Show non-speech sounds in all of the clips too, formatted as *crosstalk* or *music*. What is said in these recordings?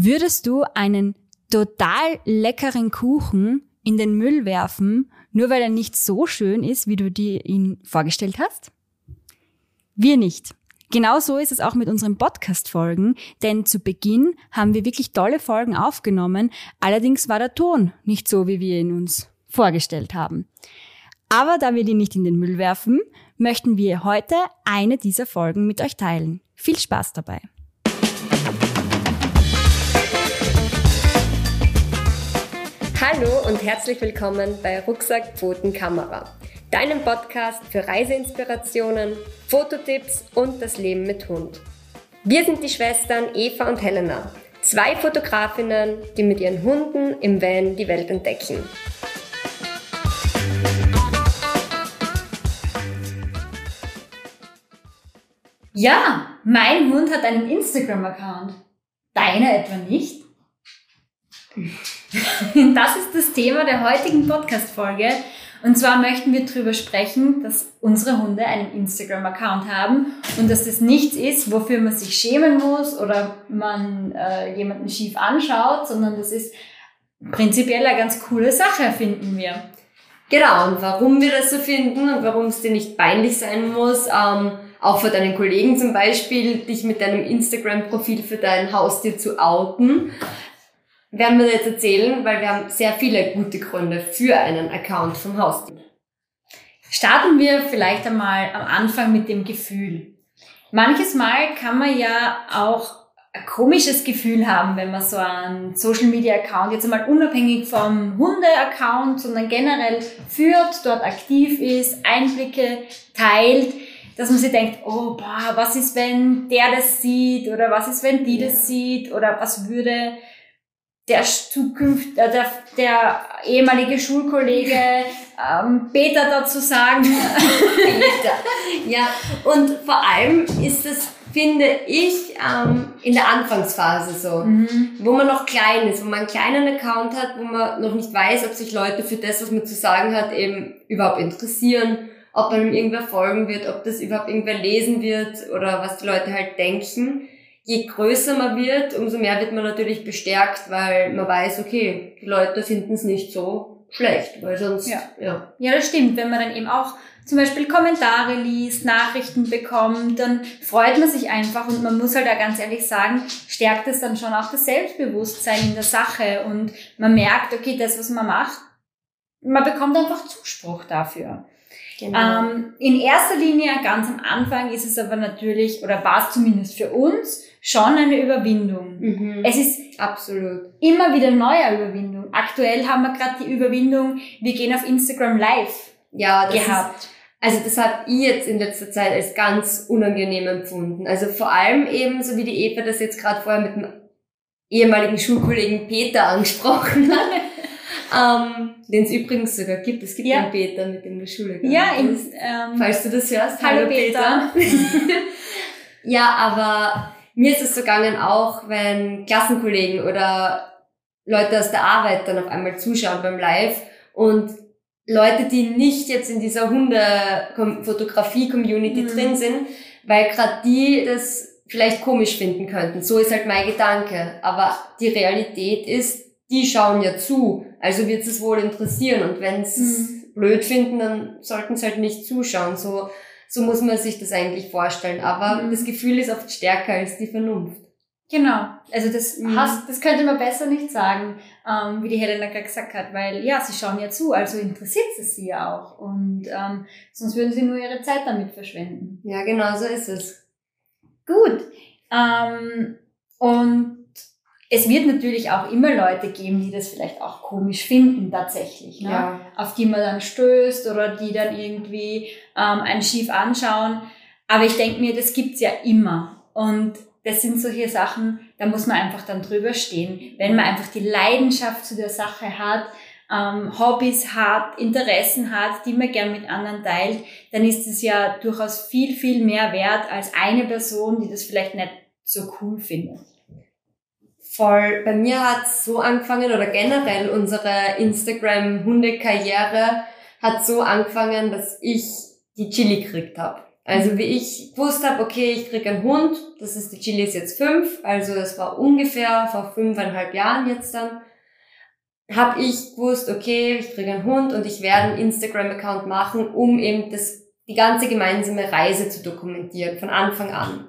Würdest du einen total leckeren Kuchen in den Müll werfen, nur weil er nicht so schön ist, wie du dir ihn vorgestellt hast? Wir nicht. Genau so ist es auch mit unseren Podcast-Folgen, denn zu Beginn haben wir wirklich tolle Folgen aufgenommen, allerdings war der Ton nicht so, wie wir ihn uns vorgestellt haben. Aber da wir die nicht in den Müll werfen, möchten wir heute eine dieser Folgen mit euch teilen. Viel Spaß dabei! Hallo und herzlich willkommen bei Rucksack Pfoten Kamera, deinem Podcast für Reiseinspirationen, Fototipps und das Leben mit Hund. Wir sind die Schwestern Eva und Helena, zwei Fotografinnen, die mit ihren Hunden im Van die Welt entdecken. Ja, mein Hund hat einen Instagram-Account. Deiner etwa nicht? *laughs* Das ist das Thema der heutigen Podcast-Folge. Und zwar möchten wir darüber sprechen, dass unsere Hunde einen Instagram-Account haben und dass das nichts ist, wofür man sich schämen muss oder man äh, jemanden schief anschaut, sondern das ist prinzipiell eine ganz coole Sache, finden wir. Genau, und warum wir das so finden und warum es dir nicht peinlich sein muss, ähm, auch für deinen Kollegen zum Beispiel, dich mit deinem Instagram-Profil für dein Haustier zu outen werden wir jetzt erzählen, weil wir haben sehr viele gute Gründe für einen Account vom Haustier. Starten wir vielleicht einmal am Anfang mit dem Gefühl. Manches Mal kann man ja auch ein komisches Gefühl haben, wenn man so einen Social Media Account jetzt einmal unabhängig vom Hunde Account, sondern generell führt, dort aktiv ist, Einblicke teilt, dass man sich denkt, oh, boah, was ist, wenn der das sieht oder was ist, wenn die das sieht oder was würde der Zukunft, äh, der, der ehemalige Schulkollege *laughs* ähm, Peter dazu sagen. *laughs* Ja, und vor allem ist es, finde ich, ähm, in der Anfangsphase so, mhm. wo man noch klein ist, wo man einen kleinen Account hat, wo man noch nicht weiß, ob sich Leute für das, was man zu sagen hat, eben überhaupt interessieren, ob man ihm irgendwer folgen wird, ob das überhaupt irgendwer lesen wird oder was die Leute halt denken je größer man wird, umso mehr wird man natürlich bestärkt, weil man weiß, okay, die Leute finden es nicht so schlecht, weil sonst, ja. ja. Ja, das stimmt. Wenn man dann eben auch zum Beispiel Kommentare liest, Nachrichten bekommt, dann freut man sich einfach und man muss halt da ganz ehrlich sagen, stärkt es dann schon auch das Selbstbewusstsein in der Sache und man merkt, okay, das, was man macht, man bekommt einfach Zuspruch dafür. Genau. Ähm, in erster Linie, ganz am Anfang, ist es aber natürlich, oder war es zumindest für uns, schon eine Überwindung. Mhm. Es ist absolut immer wieder neue Überwindung. Aktuell haben wir gerade die Überwindung, wir gehen auf Instagram live ja, das gehabt. Ist, also das habe ich jetzt in letzter Zeit als ganz unangenehm empfunden. Also vor allem eben, so wie die Eva das jetzt gerade vorher mit dem ehemaligen Schulkollegen Peter angesprochen hat. *laughs* ähm, den es übrigens sogar gibt. Es gibt ja. einen Peter, mit dem du Schule gegangen Ja, ins, ähm, falls du das hörst. Hallo, hallo Peter. Peter. *laughs* *laughs* ja, aber mir ist es so gegangen auch, wenn Klassenkollegen oder Leute aus der Arbeit dann auf einmal zuschauen beim Live und Leute, die nicht jetzt in dieser Hunde-Fotografie-Community mhm. drin sind, weil gerade die das vielleicht komisch finden könnten. So ist halt mein Gedanke. Aber die Realität ist, die schauen ja zu. Also wird es wohl interessieren. Und wenn sie es mhm. blöd finden, dann sollten sie halt nicht zuschauen. So so muss man sich das eigentlich vorstellen. Aber mhm. das Gefühl ist oft stärker als die Vernunft. Genau. Also das mhm. hast, das könnte man besser nicht sagen, ähm, wie die Helena gerade gesagt hat, weil ja, sie schauen ja zu, also interessiert es sie ja auch. Und ähm, sonst würden sie nur ihre Zeit damit verschwenden. Ja, genau so ist es. Gut. Ähm, und es wird natürlich auch immer Leute geben, die das vielleicht auch komisch finden tatsächlich, ne? Ja. auf die man dann stößt oder die dann irgendwie ähm, einen schief anschauen. Aber ich denke mir, das gibt's ja immer. Und das sind solche Sachen, da muss man einfach dann drüber stehen. Wenn man einfach die Leidenschaft zu der Sache hat, ähm, Hobbys hat, Interessen hat, die man gern mit anderen teilt, dann ist es ja durchaus viel, viel mehr wert als eine Person, die das vielleicht nicht so cool findet. Voll. Bei mir hat so angefangen oder generell unsere Instagram-Hundekarriere hat so angefangen, dass ich die Chili gekriegt habe. Also wie ich gewusst habe, okay, ich krieg einen Hund, das ist die Chili ist jetzt fünf, also das war ungefähr vor fünfeinhalb Jahren jetzt dann, habe ich gewusst, okay, ich kriege einen Hund und ich werde einen Instagram-Account machen, um eben das, die ganze gemeinsame Reise zu dokumentieren, von Anfang an.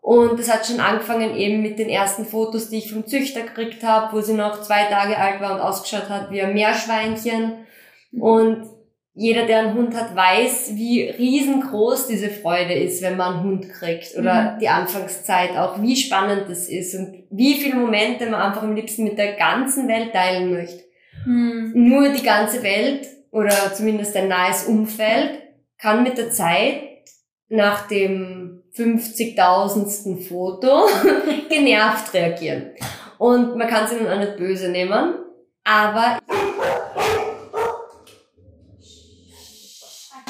Und das hat schon angefangen eben mit den ersten Fotos, die ich vom Züchter gekriegt habe, wo sie noch zwei Tage alt war und ausgeschaut hat wie ein Meerschweinchen. Und jeder, der einen Hund hat, weiß, wie riesengroß diese Freude ist, wenn man einen Hund kriegt oder mhm. die Anfangszeit auch, wie spannend das ist und wie viele Momente man einfach am liebsten mit der ganzen Welt teilen möchte. Mhm. Nur die ganze Welt oder zumindest ein nahes Umfeld kann mit der Zeit nach dem 50.000. Foto *laughs* genervt reagieren. Und man kann sie nun auch nicht böse nehmen, aber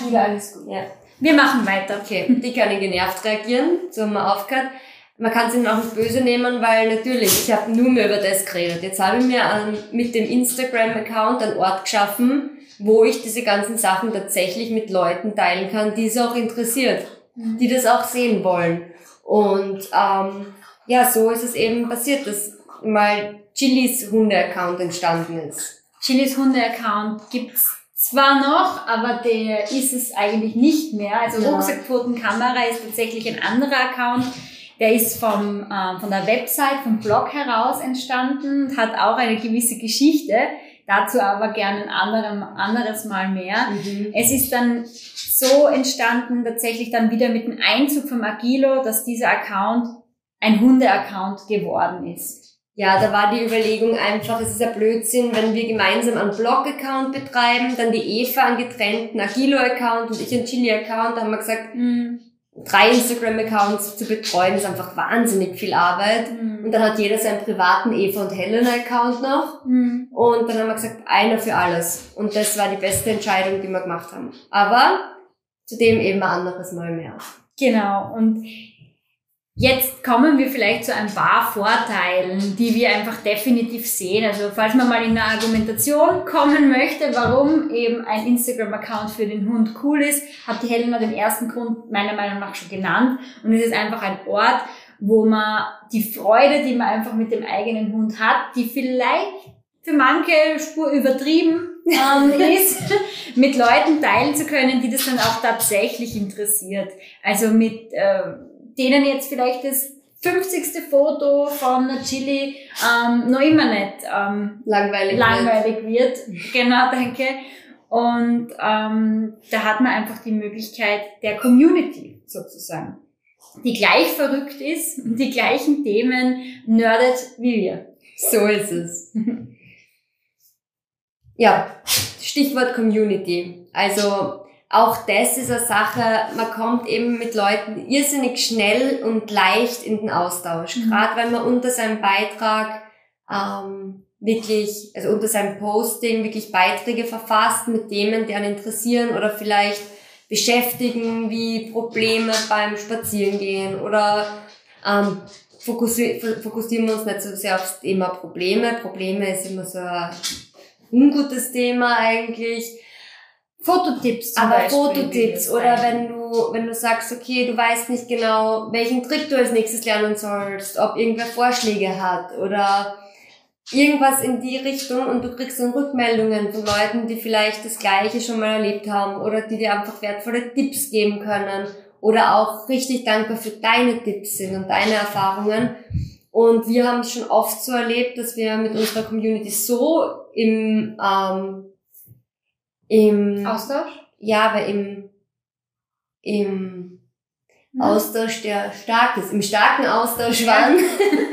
Wieder alles gut. Ja. Wir machen weiter. Okay, die können genervt reagieren, so haben wir aufgehört. Man kann es ihnen auch nicht böse nehmen, weil natürlich, ich habe nur mehr über das geredet. Jetzt habe ich mir ähm, mit dem Instagram-Account einen Ort geschaffen, wo ich diese ganzen Sachen tatsächlich mit Leuten teilen kann, die es auch interessiert, mhm. die das auch sehen wollen. Und ähm, ja, so ist es eben passiert, dass mal Chilis Hunde-Account entstanden ist. Chilis Hunde-Account gibt's zwar noch, aber der ist es eigentlich nicht mehr. Also ja. Rucksackpfotenkamera ist tatsächlich ein anderer Account. Der ist vom, äh, von der Website, vom Blog heraus entstanden, hat auch eine gewisse Geschichte. Dazu aber gerne ein anderem, anderes Mal mehr. Mhm. Es ist dann so entstanden, tatsächlich dann wieder mit dem Einzug vom Agilo, dass dieser Account ein Hunde-Account geworden ist. Ja, da war die Überlegung einfach, es ist ja Blödsinn, wenn wir gemeinsam einen Blog-Account betreiben, dann die Eva einen getrennten Agilo-Account und ich einen Chili-Account, da haben wir gesagt, mhm. drei Instagram-Accounts zu betreuen, ist einfach wahnsinnig viel Arbeit. Mhm. Und dann hat jeder seinen privaten Eva und Helena-Account noch. Mhm. Und dann haben wir gesagt, einer für alles. Und das war die beste Entscheidung, die wir gemacht haben. Aber zudem eben ein anderes Mal mehr. Genau. Und Jetzt kommen wir vielleicht zu ein paar Vorteilen, die wir einfach definitiv sehen. Also falls man mal in eine Argumentation kommen möchte, warum eben ein Instagram-Account für den Hund cool ist, hat die Helena den ersten Grund meiner Meinung nach schon genannt. Und es ist einfach ein Ort, wo man die Freude, die man einfach mit dem eigenen Hund hat, die vielleicht für manche Spur übertrieben ähm, ist, *laughs* mit Leuten teilen zu können, die das dann auch tatsächlich interessiert. Also mit äh, denen jetzt vielleicht das 50. Foto von Chili ähm, noch immer nicht ähm, langweilig, langweilig wird. wird. Genau, danke. Und ähm, da hat man einfach die Möglichkeit der Community sozusagen, die gleich verrückt ist und die gleichen Themen nerdet wie wir. So ist es. *laughs* ja, Stichwort Community. Also auch das ist eine Sache, man kommt eben mit Leuten irrsinnig schnell und leicht in den Austausch. Mhm. Gerade wenn man unter seinem Beitrag ähm, wirklich, also unter seinem Posting wirklich Beiträge verfasst mit Themen, die einen interessieren oder vielleicht beschäftigen, wie Probleme beim Spazierengehen oder ähm, fokussieren, fokussieren wir uns nicht so sehr aufs Thema Probleme. Probleme ist immer so ein ungutes Thema eigentlich Fototipps zum Aber Beispiel Fototipps oder wenn du, wenn du sagst, okay, du weißt nicht genau, welchen Trick du als nächstes lernen sollst, ob irgendwer Vorschläge hat oder irgendwas in die Richtung und du kriegst dann Rückmeldungen von Leuten, die vielleicht das Gleiche schon mal erlebt haben oder die dir einfach wertvolle Tipps geben können oder auch richtig dankbar für deine Tipps sind und deine Erfahrungen. Und wir haben es schon oft so erlebt, dass wir mit unserer Community so im ähm, im Austausch? Ja, aber im, im. Austausch, der stark ist, im starken Austausch waren,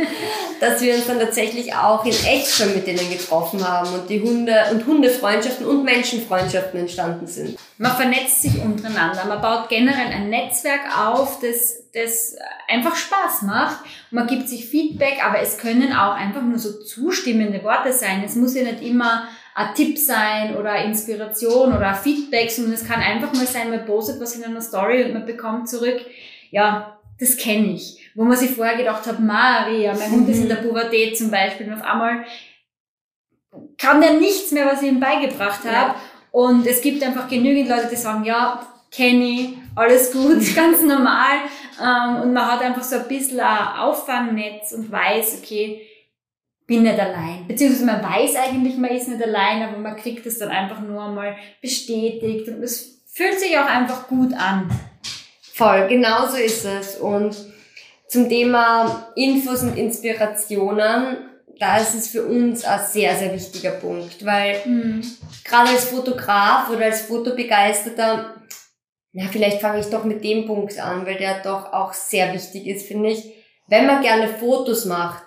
*laughs* dass wir uns dann tatsächlich auch in echt schon mit denen getroffen haben und die Hunde und Hundefreundschaften und Menschenfreundschaften entstanden sind. Man vernetzt sich untereinander, man baut generell ein Netzwerk auf, das, das einfach Spaß macht. Man gibt sich Feedback, aber es können auch einfach nur so zustimmende Worte sein. Es muss ja nicht immer ein Tipp sein oder Inspiration oder Feedback, sondern es kann einfach mal sein, man postet was in einer Story und man bekommt zurück, ja, das kenne ich. Wo man sich vorher gedacht hat, Maria, mein Hund ist in der Pubertät zum Beispiel und auf einmal kann der nichts mehr, was ich ihm beigebracht habe. Ja. Und es gibt einfach genügend Leute, die sagen, ja, kenne ich alles gut, *laughs* ganz normal. Ähm, und man hat einfach so ein bisschen ein Auffangnetz und weiß, okay, bin nicht allein. Beziehungsweise man weiß eigentlich, man ist nicht allein, aber man kriegt es dann einfach nur einmal bestätigt und es fühlt sich auch einfach gut an. Voll, genau so ist es. Und zum Thema Infos und Inspirationen, da ist es für uns ein sehr, sehr wichtiger Punkt, weil mhm. gerade als Fotograf oder als Fotobegeisterter, na, vielleicht fange ich doch mit dem Punkt an, weil der doch auch sehr wichtig ist, finde ich. Wenn man gerne Fotos macht,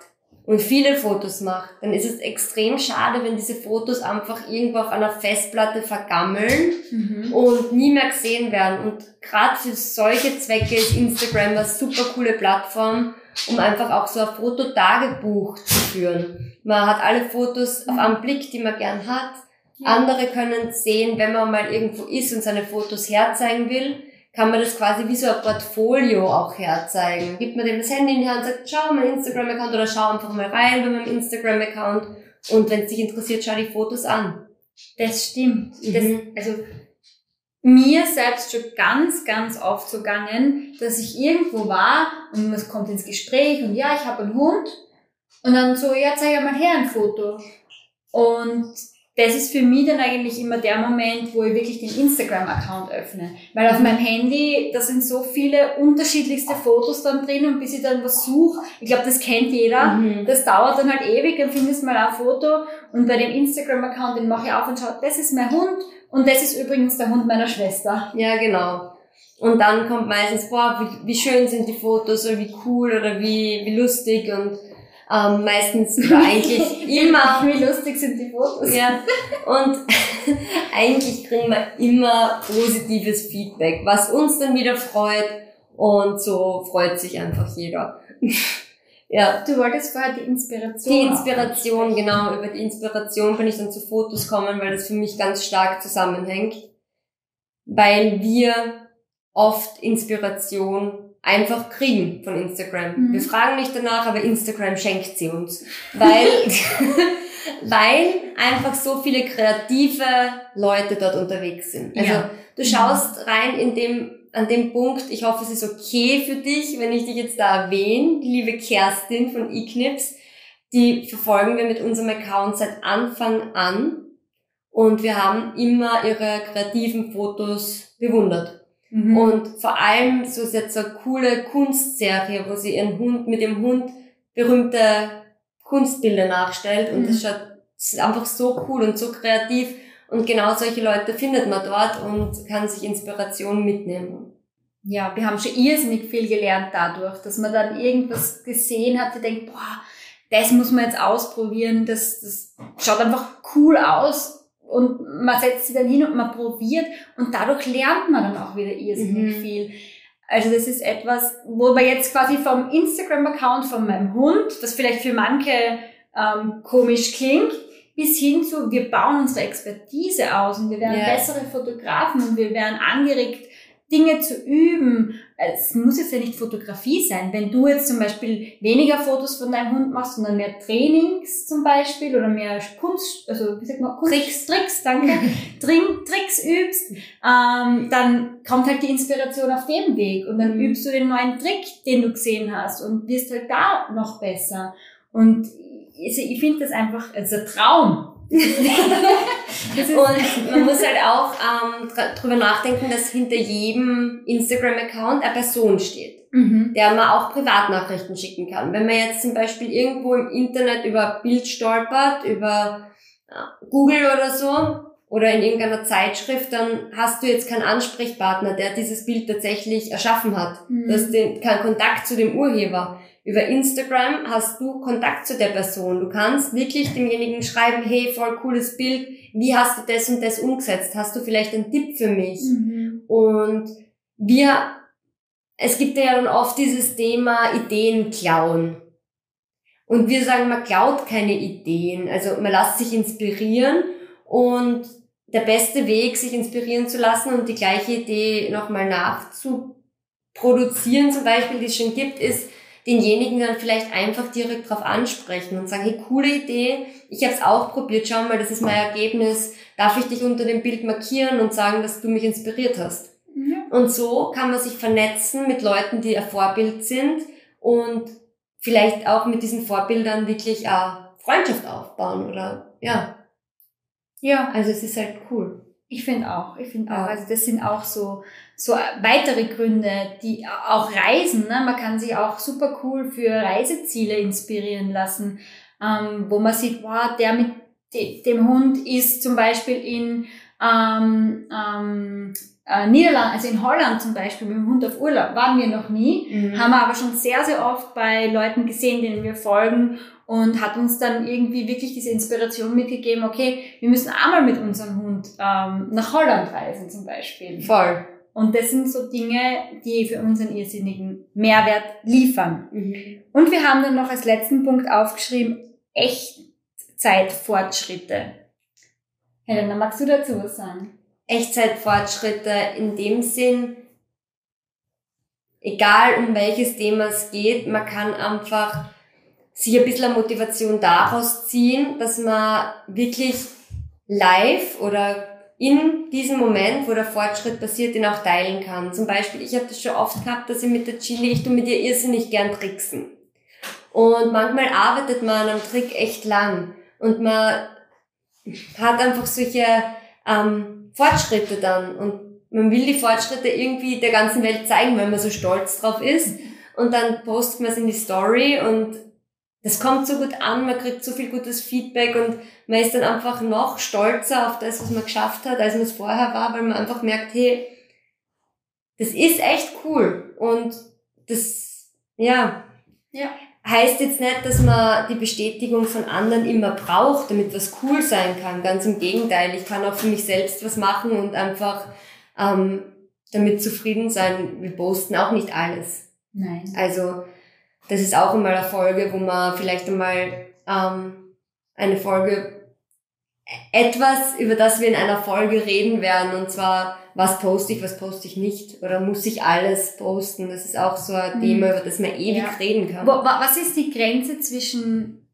und viele Fotos macht, dann ist es extrem schade, wenn diese Fotos einfach irgendwo auf einer Festplatte vergammeln mhm. und nie mehr gesehen werden. Und gerade für solche Zwecke ist Instagram eine super coole Plattform, um einfach auch so ein Fototagebuch zu führen. Man hat alle Fotos auf einen Blick, die man gern hat. Ja. Andere können sehen, wenn man mal irgendwo ist und seine Fotos herzeigen will kann man das quasi wie so ein Portfolio auch herzeigen. Gibt man dem das Handy in die Hand und sagt, schau mein Instagram-Account oder schau einfach mal rein bei meinem Instagram-Account und wenn es dich interessiert, schau die Fotos an. Das stimmt. Mhm. Das, also mir selbst schon ganz, ganz oft so gegangen, dass ich irgendwo war und man kommt ins Gespräch und ja, ich habe einen Hund und dann so, ja, zeig mal her ein Foto. Und das ist für mich dann eigentlich immer der Moment, wo ich wirklich den Instagram-Account öffne. Weil auf meinem Handy, da sind so viele unterschiedlichste Fotos dann drin und bis ich dann was suche, ich glaube, das kennt jeder, mhm. das dauert dann halt ewig, dann findest du mal ein Foto und bei dem Instagram-Account, den mache ich auf und schaue, das ist mein Hund und das ist übrigens der Hund meiner Schwester. Ja, genau. Und dann kommt meistens, boah, wie, wie schön sind die Fotos oder wie cool oder wie, wie lustig und ähm, meistens *laughs* oder eigentlich immer. Wie lustig sind die Fotos. Ja. Und *laughs* eigentlich kriegen wir immer positives Feedback, was uns dann wieder freut. Und so freut sich einfach jeder. *laughs* ja. Du wolltest vorher die Inspiration. Die Inspiration, genau. Über die Inspiration bin ich dann zu Fotos kommen, weil das für mich ganz stark zusammenhängt. Weil wir oft Inspiration einfach kriegen von Instagram. Mhm. Wir fragen nicht danach, aber Instagram schenkt sie uns. Weil, *laughs* weil einfach so viele kreative Leute dort unterwegs sind. Also ja. du schaust rein in dem, an dem Punkt, ich hoffe, es ist okay für dich, wenn ich dich jetzt da erwähne, die liebe Kerstin von eKnips, die verfolgen wir mit unserem Account seit Anfang an und wir haben immer ihre kreativen Fotos bewundert. Mhm. Und vor allem so ist jetzt so eine coole Kunstserie, wo sie ihren Hund mit dem Hund berühmte Kunstbilder nachstellt und mhm. das schaut das ist einfach so cool und so kreativ und genau solche Leute findet man dort und kann sich Inspiration mitnehmen. Ja, wir haben schon irrsinnig viel gelernt dadurch, dass man dann irgendwas gesehen hat, der denkt, boah, das muss man jetzt ausprobieren, das, das schaut einfach cool aus und man setzt sie dann hin und man probiert und dadurch lernt man dann auch wieder irrsinnig mhm. viel. Also das ist etwas, wo man jetzt quasi vom Instagram-Account von meinem Hund, das vielleicht für manche ähm, komisch klingt, bis hin zu, wir bauen unsere Expertise aus und wir werden yeah. bessere Fotografen und wir werden angeregt, Dinge zu üben. Es muss jetzt ja nicht Fotografie sein. Wenn du jetzt zum Beispiel weniger Fotos von deinem Hund machst, sondern mehr Trainings zum Beispiel oder mehr Kunst, also wie sagt man, Kunst, Tricks, Tricks, danke, *laughs* Trink, Tricks übst, ähm, dann kommt halt die Inspiration auf dem Weg und dann mhm. übst du den neuen Trick, den du gesehen hast und wirst halt da noch besser. Und ich, finde das einfach, also ein Traum, und man muss halt auch ähm, drüber nachdenken, dass hinter jedem Instagram-Account eine Person steht, mhm. der man auch Privatnachrichten schicken kann. Wenn man jetzt zum Beispiel irgendwo im Internet über ein Bild stolpert, über äh, Google oder so, oder in irgendeiner Zeitschrift, dann hast du jetzt keinen Ansprechpartner, der dieses Bild tatsächlich erschaffen hat. Mhm. Du hast den, keinen Kontakt zu dem Urheber. Über Instagram hast du Kontakt zu der Person. Du kannst wirklich demjenigen schreiben, hey, voll cooles Bild, wie hast du das und das umgesetzt? Hast du vielleicht einen Tipp für mich? Mhm. Und wir, es gibt ja dann oft dieses Thema Ideen klauen. Und wir sagen, man klaut keine Ideen. Also man lässt sich inspirieren und der beste Weg, sich inspirieren zu lassen und die gleiche Idee nochmal nachzuproduzieren, zum Beispiel, die es schon gibt, ist, denjenigen dann vielleicht einfach direkt drauf ansprechen und sagen, hey, coole Idee, ich habe es auch probiert, schau mal, das ist mein Ergebnis, darf ich dich unter dem Bild markieren und sagen, dass du mich inspiriert hast? Ja. Und so kann man sich vernetzen mit Leuten, die ein Vorbild sind und vielleicht auch mit diesen Vorbildern wirklich eine Freundschaft aufbauen oder ja. Ja. Also es ist halt cool. Ich finde auch, ich finde auch. Also das sind auch so, so weitere Gründe, die auch Reisen, ne? man kann sich auch super cool für Reiseziele inspirieren lassen, ähm, wo man sieht, wow, der mit dem Hund ist zum Beispiel in ähm, ähm, äh, Niederlanden, also in Holland zum Beispiel mit dem Hund auf Urlaub, waren wir noch nie, mhm. haben wir aber schon sehr, sehr oft bei Leuten gesehen, denen wir folgen und hat uns dann irgendwie wirklich diese Inspiration mitgegeben, okay, wir müssen einmal mit unserem Hund ähm, nach Holland reisen zum Beispiel. Voll. Und das sind so Dinge, die für uns einen irrsinnigen Mehrwert liefern. Mhm. Und wir haben dann noch als letzten Punkt aufgeschrieben, Echtzeitfortschritte. Helena, magst du dazu was sagen? Echtzeitfortschritte in dem Sinn, egal um welches Thema es geht, man kann einfach sich ein bisschen Motivation daraus ziehen, dass man wirklich live oder in diesem Moment, wo der Fortschritt passiert, den auch teilen kann. Zum Beispiel, ich habe das schon oft gehabt, dass ich mit der Chili, ich tu mit ihr irrsinnig gern tricksen. Und manchmal arbeitet man an einem Trick echt lang. Und man hat einfach solche ähm, Fortschritte dann und man will die Fortschritte irgendwie der ganzen Welt zeigen, weil man so stolz drauf ist und dann postet man es in die Story und das kommt so gut an, man kriegt so viel gutes Feedback und man ist dann einfach noch stolzer auf das, was man geschafft hat, als man es vorher war, weil man einfach merkt, hey, das ist echt cool und das, ja, ja. Heißt jetzt nicht, dass man die Bestätigung von anderen immer braucht, damit was cool sein kann. Ganz im Gegenteil. Ich kann auch für mich selbst was machen und einfach ähm, damit zufrieden sein. Wir posten auch nicht alles. Nein. Also das ist auch einmal eine Folge, wo man vielleicht einmal ähm, eine Folge etwas, über das wir in einer Folge reden werden, und zwar was poste ich, was poste ich nicht oder muss ich alles posten? Das ist auch so ein mhm. Thema, über das man ewig ja. reden kann. Was ist die Grenze zwischen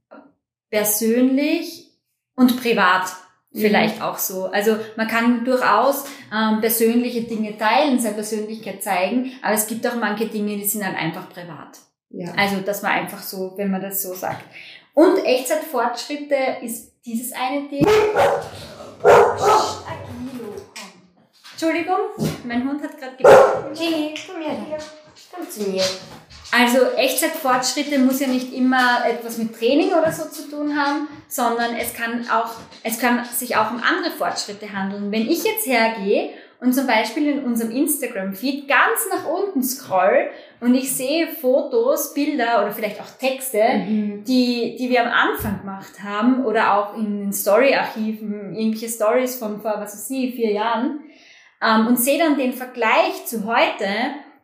persönlich und privat? Mhm. Vielleicht auch so. Also man kann durchaus ähm, persönliche Dinge teilen, seine Persönlichkeit zeigen, aber es gibt auch manche Dinge, die sind dann einfach privat. Ja. Also dass man einfach so, wenn man das so sagt. Und Echtzeitfortschritte ist dieses eine Ding. Entschuldigung, mein Hund hat gerade gebeten. Hey, komm her. Komm zu mir. Also Echtzeitfortschritte muss ja nicht immer etwas mit Training oder so zu tun haben, sondern es kann auch, es kann sich auch um andere Fortschritte handeln. Wenn ich jetzt hergehe und zum Beispiel in unserem Instagram-Feed ganz nach unten scroll und ich sehe Fotos, Bilder oder vielleicht auch Texte, mhm. die, die wir am Anfang gemacht haben oder auch in den Story-Archiven, irgendwelche Stories von vor, was weiß ich, vier Jahren, ähm, und sehe dann den Vergleich zu heute,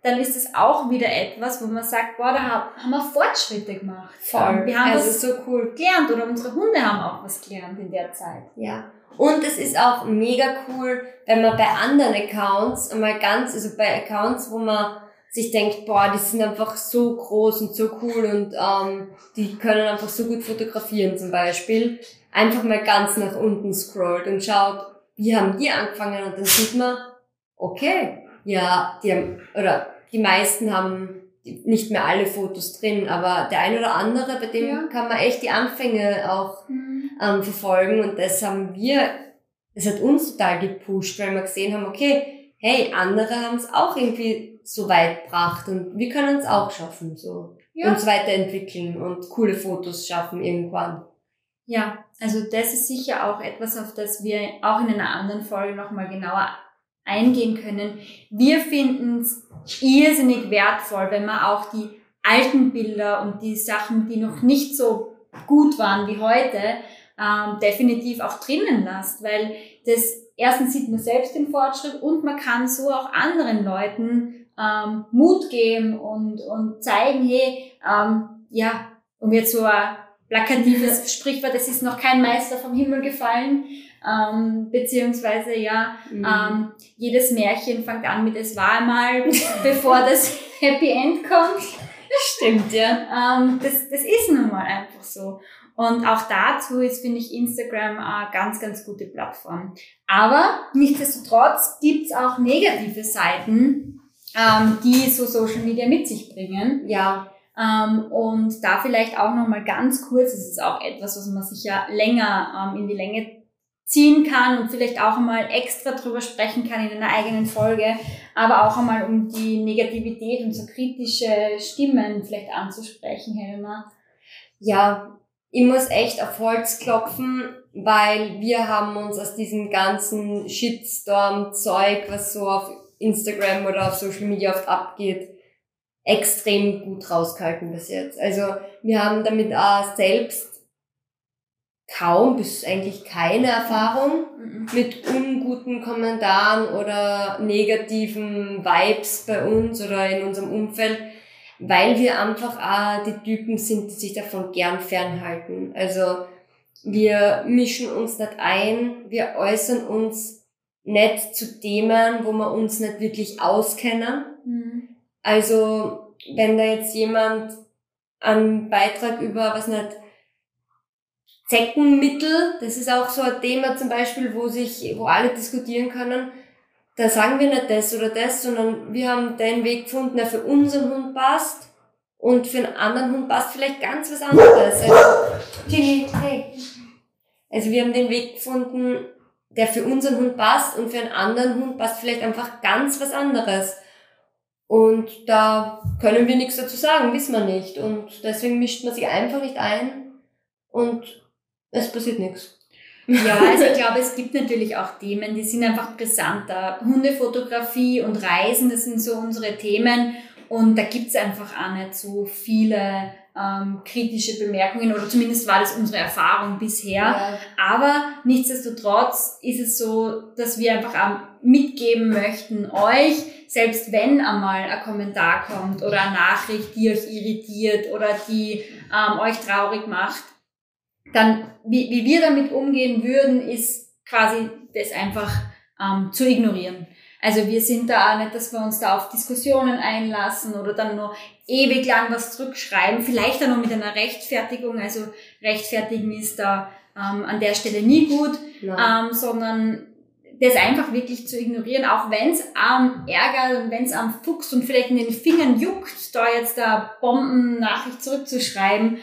dann ist es auch wieder etwas, wo man sagt, boah, da haben wir Fortschritte gemacht. Voll. Wir haben also was so cool gelernt oder unsere Hunde haben auch was gelernt in der Zeit. Ja. Und es ist auch mega cool, wenn man bei anderen Accounts einmal ganz, also bei Accounts, wo man sich denkt, boah, die sind einfach so groß und so cool und ähm, die können einfach so gut fotografieren zum Beispiel, einfach mal ganz nach unten scrollt und schaut, wie haben die angefangen und dann sieht man, okay, ja, die haben, oder die meisten haben nicht mehr alle Fotos drin, aber der ein oder andere, bei dem ja. kann man echt die Anfänge auch mhm. Ähm, verfolgen und das haben wir, das hat uns total gepusht, weil wir gesehen haben, okay, hey, andere haben es auch irgendwie so weit gebracht und wir können es auch schaffen, so ja. uns weiterentwickeln und coole Fotos schaffen irgendwann. Ja, also das ist sicher auch etwas, auf das wir auch in einer anderen Folge nochmal genauer eingehen können. Wir finden es irrsinnig wertvoll, wenn man auch die alten Bilder und die Sachen, die noch nicht so gut waren wie heute, ähm, definitiv auch drinnen lasst, weil das erstens sieht man selbst den Fortschritt und man kann so auch anderen Leuten ähm, Mut geben und, und zeigen, hey, ähm, ja, um jetzt so ein plakatives *laughs* Sprichwort, es ist noch kein Meister vom Himmel gefallen, ähm, beziehungsweise ja, mhm. ähm, jedes Märchen fängt an mit es war einmal, bevor das *laughs* Happy End kommt. Stimmt, ja. Ähm, das, das ist nun mal einfach so. Und auch dazu ist, finde ich, Instagram eine ganz, ganz gute Plattform. Aber nichtsdestotrotz gibt's auch negative Seiten, ähm, die so Social Media mit sich bringen. Ja. Ähm, und da vielleicht auch nochmal ganz kurz, das ist auch etwas, was man sich ja länger ähm, in die Länge ziehen kann und vielleicht auch einmal extra drüber sprechen kann in einer eigenen Folge, aber auch einmal um die Negativität und so kritische Stimmen vielleicht anzusprechen, Helma. Ja, ich muss echt auf Holz klopfen, weil wir haben uns aus diesem ganzen Shitstorm-Zeug, was so auf Instagram oder auf Social Media oft abgeht, extrem gut rausgehalten bis jetzt. Also wir haben damit auch selbst kaum bis eigentlich keine Erfahrung mhm. mit unguten Kommentaren oder negativen Vibes bei uns oder in unserem Umfeld, weil wir einfach auch die Typen sind, die sich davon gern fernhalten. Also wir mischen uns nicht ein, wir äußern uns nicht zu Themen, wo wir uns nicht wirklich auskennen. Mhm. Also wenn da jetzt jemand einen Beitrag über, was nicht, Zeckenmittel, das ist auch so ein Thema zum Beispiel, wo sich, wo alle diskutieren können. Da sagen wir nicht das oder das, sondern wir haben den Weg gefunden, der für unseren Hund passt und für einen anderen Hund passt vielleicht ganz was anderes. Also, hey. Also wir haben den Weg gefunden, der für unseren Hund passt und für einen anderen Hund passt vielleicht einfach ganz was anderes. Und da können wir nichts dazu sagen, wissen wir nicht. Und deswegen mischt man sich einfach nicht ein und es passiert nichts. Ja, also ich glaube, es gibt natürlich auch Themen, die sind einfach brisanter. Hundefotografie und Reisen, das sind so unsere Themen. Und da gibt's einfach auch nicht so viele ähm, kritische Bemerkungen oder zumindest war das unsere Erfahrung bisher. Ja. Aber nichtsdestotrotz ist es so, dass wir einfach auch mitgeben möchten euch, selbst wenn einmal ein Kommentar kommt oder eine Nachricht, die euch irritiert oder die ähm, euch traurig macht, dann, wie, wie wir damit umgehen würden, ist quasi das einfach ähm, zu ignorieren. Also wir sind da auch nicht, dass wir uns da auf Diskussionen einlassen oder dann nur ewig lang was zurückschreiben, vielleicht dann noch mit einer Rechtfertigung. Also rechtfertigen ist da ähm, an der Stelle nie gut, ähm, sondern das einfach wirklich zu ignorieren, auch wenn es am Ärger und wenn es am Fuchs und vielleicht in den Fingern juckt, da jetzt da Bombennachricht zurückzuschreiben,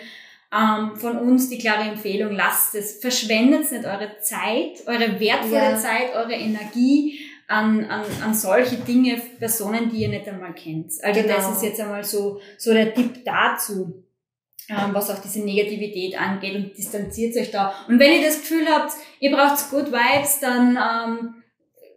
ähm, von uns die klare Empfehlung, lasst es, verschwendet nicht eure Zeit, eure wertvolle ja. Zeit, eure Energie an, an, an solche Dinge, Personen, die ihr nicht einmal kennt. Also genau. das ist jetzt einmal so, so der Tipp dazu. Ähm, was auch diese Negativität angeht und distanziert euch da. Und wenn ihr das Gefühl habt, ihr braucht Good Vibes, dann ähm,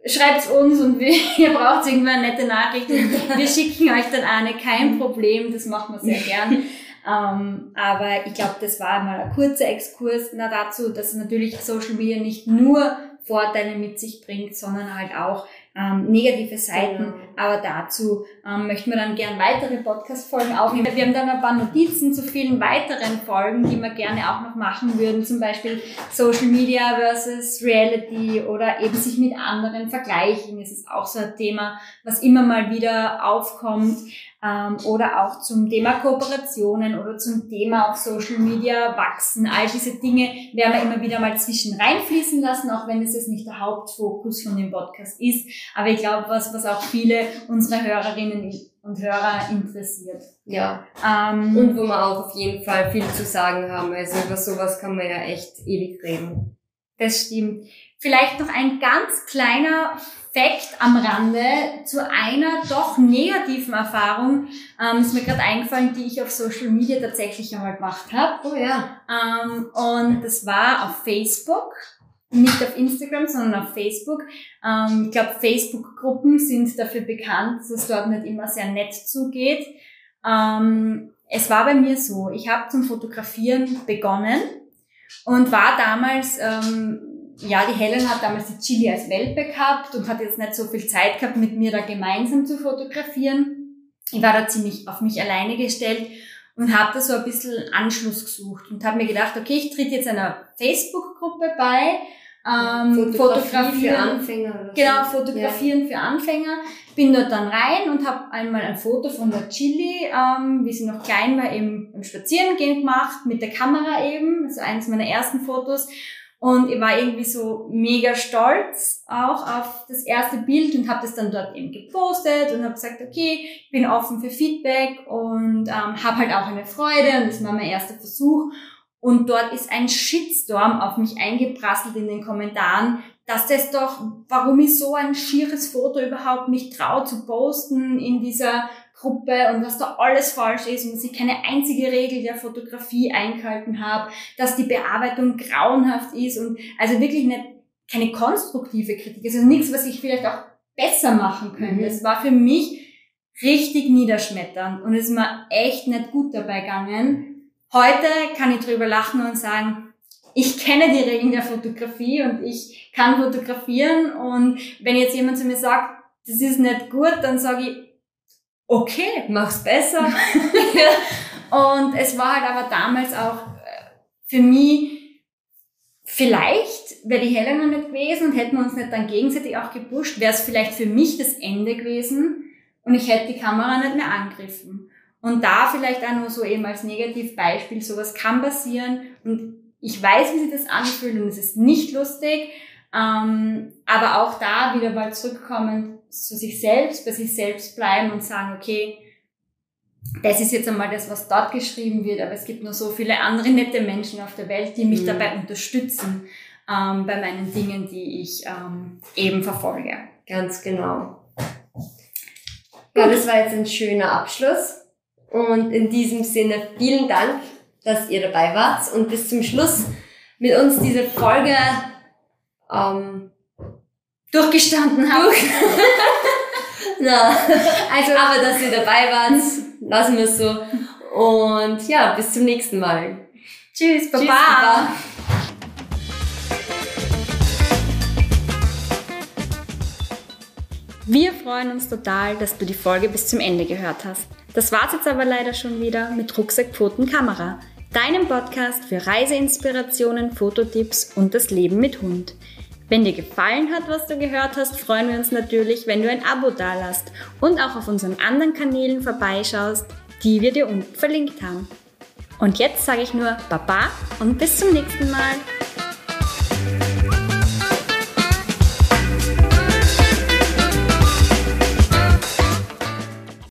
schreibt uns und wir, *laughs* ihr braucht irgendwann eine nette Nachricht und wir schicken euch dann eine, kein Problem, das machen wir sehr gern. Ähm, aber ich glaube, das war mal ein kurzer Exkurs na, dazu, dass natürlich Social Media nicht nur Vorteile mit sich bringt, sondern halt auch ähm, negative Seiten. Genau. Aber dazu ähm, möchten wir dann gern weitere Podcast-Folgen aufnehmen. Wir haben dann ein paar Notizen zu vielen weiteren Folgen, die wir gerne auch noch machen würden. Zum Beispiel Social Media versus Reality oder eben sich mit anderen vergleichen. Das ist auch so ein Thema, was immer mal wieder aufkommt ähm, oder auch zum Thema Kooperationen oder zum Thema auf Social Media wachsen. All diese Dinge werden wir immer wieder mal zwischen reinfließen lassen, auch wenn es jetzt nicht der Hauptfokus von dem Podcast ist. Aber ich glaube, was, was auch viele unserer Hörerinnen und Hörer interessiert. Ja. Ähm, und wo wir auch auf jeden Fall viel zu sagen haben. Also über sowas kann man ja echt ewig reden. Das stimmt. Vielleicht noch ein ganz kleiner Fact am Rande zu einer doch negativen Erfahrung. Ähm, ist mir gerade eingefallen, die ich auf Social Media tatsächlich einmal gemacht habe. Oh ja. Ähm, und das war auf Facebook. Nicht auf Instagram, sondern auf Facebook. Ähm, ich glaube, Facebook-Gruppen sind dafür bekannt, dass es dort nicht immer sehr nett zugeht. Ähm, es war bei mir so, ich habe zum Fotografieren begonnen und war damals ähm, ja, die Helen hat damals die Chili als Welpe gehabt und hat jetzt nicht so viel Zeit gehabt, mit mir da gemeinsam zu fotografieren. Ich war da ziemlich auf mich alleine gestellt und habe da so ein bisschen Anschluss gesucht und habe mir gedacht, okay, ich tritt jetzt einer Facebook-Gruppe bei Ähm, Fotografie für Anfänger. Genau, fotografieren ja. für Anfänger. Bin dort dann rein und habe einmal ein Foto von der Chili, ähm, wie sie noch klein war, eben im Spazierengehen gemacht, mit der Kamera eben. Ist eines meiner ersten Fotos. Und ich war irgendwie so mega stolz auch auf das erste Bild und habe das dann dort eben gepostet und habe gesagt, okay, ich bin offen für Feedback und ähm, habe halt auch eine Freude und das war mein erster Versuch. Und dort ist ein Shitstorm auf mich eingeprasselt in den Kommentaren, dass das doch, warum ich so ein schieres Foto überhaupt mich traue zu posten in dieser Gruppe und was da alles falsch ist und dass ich keine einzige Regel der Fotografie eingehalten habe, dass die Bearbeitung grauenhaft ist und also wirklich nicht, keine konstruktive Kritik, also nichts, was ich vielleicht auch besser machen könnte. Mhm. Es war für mich richtig niederschmetternd und es ist mir echt nicht gut dabei gegangen. Heute kann ich drüber lachen und sagen, ich kenne die Regeln der Fotografie und ich kann fotografieren und wenn jetzt jemand zu mir sagt, das ist nicht gut, dann sage ich, okay, mach's besser. *laughs* und es war halt aber damals auch äh, für mich, vielleicht wäre die Helena nicht gewesen und hätten wir uns nicht dann gegenseitig auch gepusht, wäre es vielleicht für mich das Ende gewesen und ich hätte die Kamera nicht mehr angegriffen. Und da vielleicht auch nur so eben als Negativbeispiel, sowas kann passieren und ich weiß, wie sich das anfühlt und es ist nicht lustig, ähm, aber auch da wieder mal zurückkommen zu sich selbst, bei sich selbst bleiben und sagen, okay, das ist jetzt einmal das, was dort geschrieben wird, aber es gibt noch so viele andere nette Menschen auf der Welt, die mich mhm. dabei unterstützen ähm, bei meinen Dingen, die ich ähm, eben verfolge. Ganz genau. Ja, das war jetzt ein schöner Abschluss. Und in diesem Sinne vielen Dank, dass ihr dabei wart und bis zum Schluss mit uns diese Folge ähm, durchgestanden habt. *laughs* Na, also, aber dass ihr dabei wart, lassen wir es so. Und ja, bis zum nächsten Mal. Tschüss, Baba. Tschüss, Baba. Wir freuen uns total, dass du die Folge bis zum Ende gehört hast. Das war's jetzt aber leider schon wieder mit Rucksack, Pfoten, Kamera, deinem Podcast für Reiseinspirationen, Fototipps und das Leben mit Hund. Wenn dir gefallen hat, was du gehört hast, freuen wir uns natürlich, wenn du ein Abo dalasst und auch auf unseren anderen Kanälen vorbeischaust, die wir dir unten verlinkt haben. Und jetzt sage ich nur Baba und bis zum nächsten Mal.